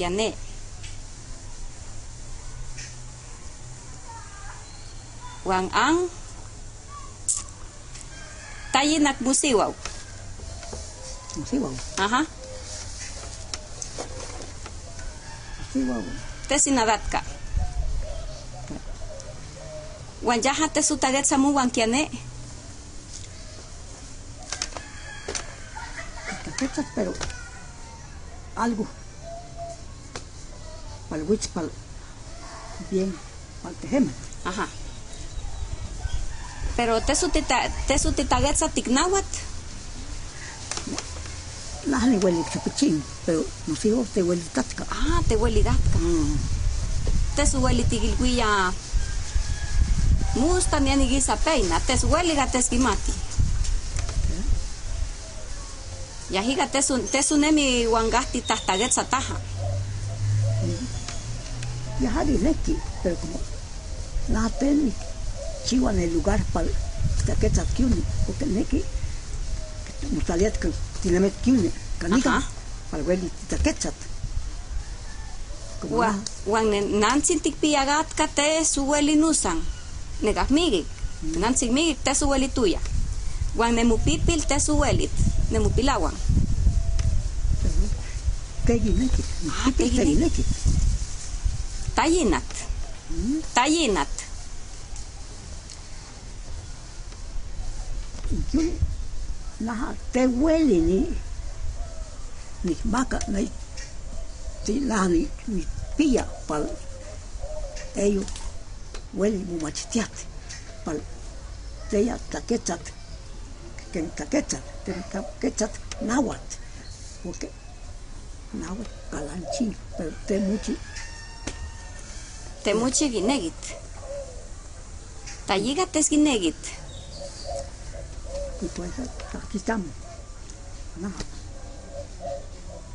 kiane. Wan ang tayinak musiwaw. Musiwaw. Aha. Musiwaw. Te sinadatka. Wan yaha te sutaget samu wan kiane. Pero algo. Para el witch, para bien, para el tejemen. Ajá. Pero te sutita te sutitaget sa tiknawat. Nada ni huele chapichín, pero nos hijos te huele tatka. Ah, te hueli datka. Mm. Te su hueli tigilguilla. Musta ni anigisa peina. Te su hueli gateskimati. Ya higa te su te su nemi wangasti tastaget sa taja. Ya hari neki, pero como nada ten chiva en el lugar para caquetas kiuni, porque neki nos salía que tiene canica, para Wa wan nansin tikpiagat ka te su hueli nusan. Negas migik. Nansin migik te su hueli tuya. Wan nemupipil te. Nemupilawan. Taienat. Taienat. Ikiori na te huelini. Ni baka ga ti nani ni pia pal. Te yo. Waibumachi yat. Pal. Te yatta kechat. Ken ta kechat. Te kechat nawat. Wo ke nawat kanchi te te muchi. Te muchi, Te muchi ginegit. Tayiga tes ginegit. y pues aquí estamos.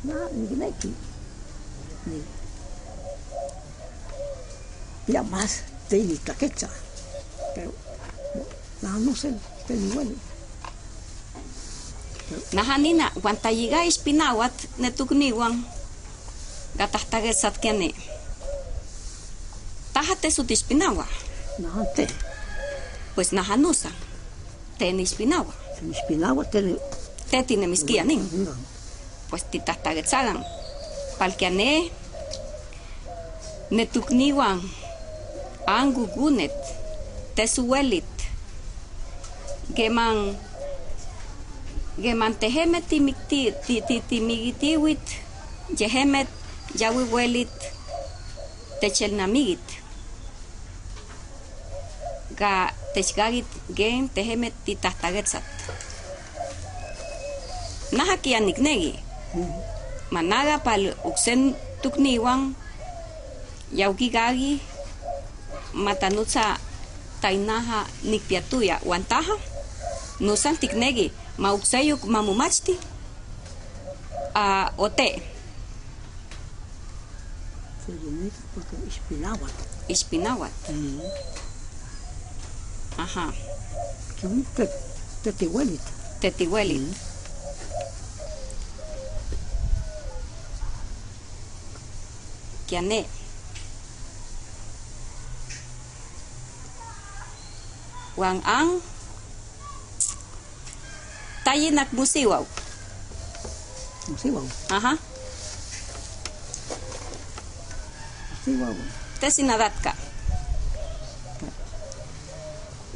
Ni neki, ni, ya más te ni taquecha, pero nada, no sé, te ni huele. Nahanina, wan tayiga ispinawat netukniwan. Gatahtaget satkiane. Tahate sut ispinawa. Nada, te, Pues nahanusa. Te ni ispinawa. se me espinaba, te ni, Te tine miskianin. no, Pues titahtaget sagan. Palkiane. Netukniwan. Angugunet. Tesuelit. Geman. Geman ti timigitiwit. Yehemet yawiwelit. Techelnamigit. Ga techgagit gen tehemet titahtagetzat. Naha kianiknegi. Managa pal uksen tukniwan. Yaukigagi. Matanutsa tainaha nikpiatuya. Wantaha. Nusan tiknegi. Maukseyuk mamumachti. A ote. se llenó porque espinaba. Ispinawat. Ajá. Que un te, te te huele. Tetihuelit. Kiane. Wang ang tayinak musiwaw. No sé, wow, Aha. no sé, wow. Te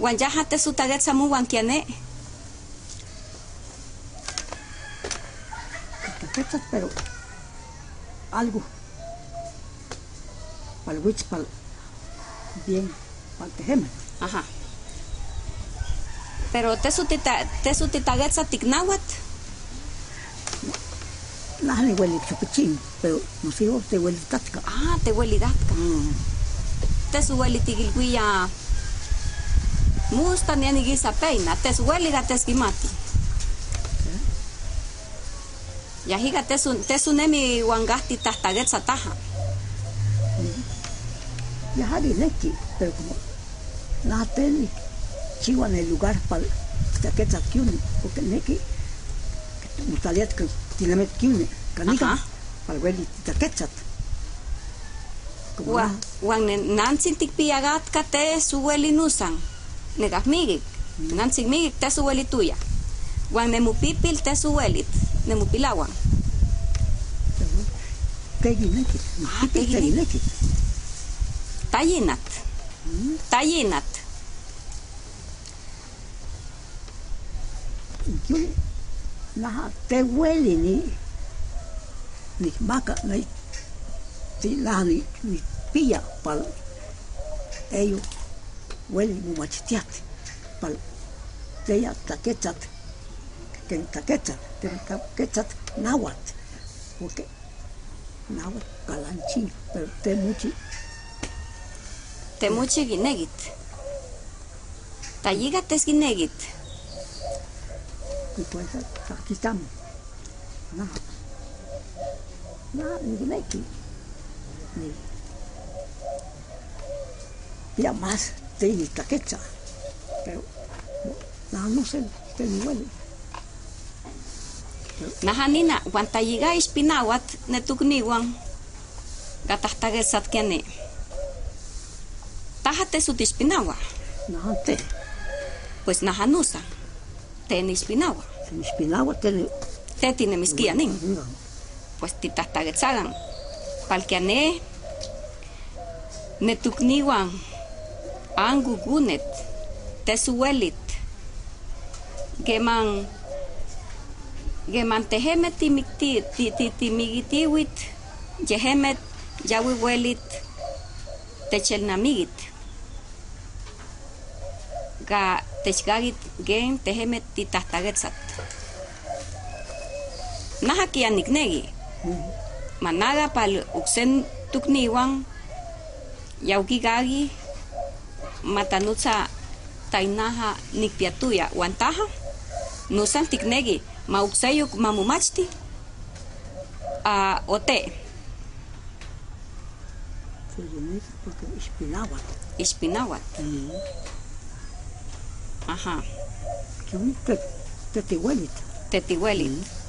Wan yaha te sutaget samu wan kiane. Pero algo. Para el witch, para bien, para el tejemen. Ajá. Pero te sutita te sutitaget sa tiknawat. Nada ni huele chapichín, pero nos hijos te huele tatka. Ah, te huelidatka. Mm. Te su hueli tigilguilla. Musta ni anigisa peina. Te su hueli gateskimati. Ya higa te su te su nemi wangasti tahtaget sa taja. Ya hari neki, pero como ten chiva en el lugar para caquetas kiuni, porque neki, salía que tiene met kiuni, canica, Ajá. para nada. wan ne nantzin tikpiagatka te suelinusan. Negahmigik. Nantzin migik te suelituya. Wan nemupipil te suelit. Nemupilawan. Teginekit. Ah, teginekit. Teginekit. Tayinat. Tayinat. Yo, naha, te hueli ni, ni maca, ni, ti naha ni, ni pilla pal, ellos hueli mu machitiat, pal, teya taquechat, que taquechat, que taquechat náhuatl, porque náhuatl calanchín, pero te muchi, Temuchi ginegit. Tayigat es ginegit. y pues aquí estamos, naha, naha, ni neki, ni, ya más te ni taquecha, pero no, no sé, te ni huele. Nahanina, wan tayiga ispinawat netukniwan. Gatahtagesat kene. Tajate su tispinawa. No, te, Pues nahanusa. Ten ispinawa. se me espinaba, te tiene miskianin. Pues titahtagetsagan. Palkiane. Netukniwan. Angugunet. Tesuelit. Geman. Geman ti timigitiwit. Yehemet yawiwelit. Techelnamigit. Ga techgagit gen tehemet titahtagetzat. Nahakianiknegi. Managa pal uksen tukniwan yaukigagi matanut sa tainaha nikpiatuya wantaha nusan tiknegi mauksayuk mamumachti a ote Ispinawat. Ispinawat. Mm. Ajá. Que un tetihuelit. Tetihuelit. Mm.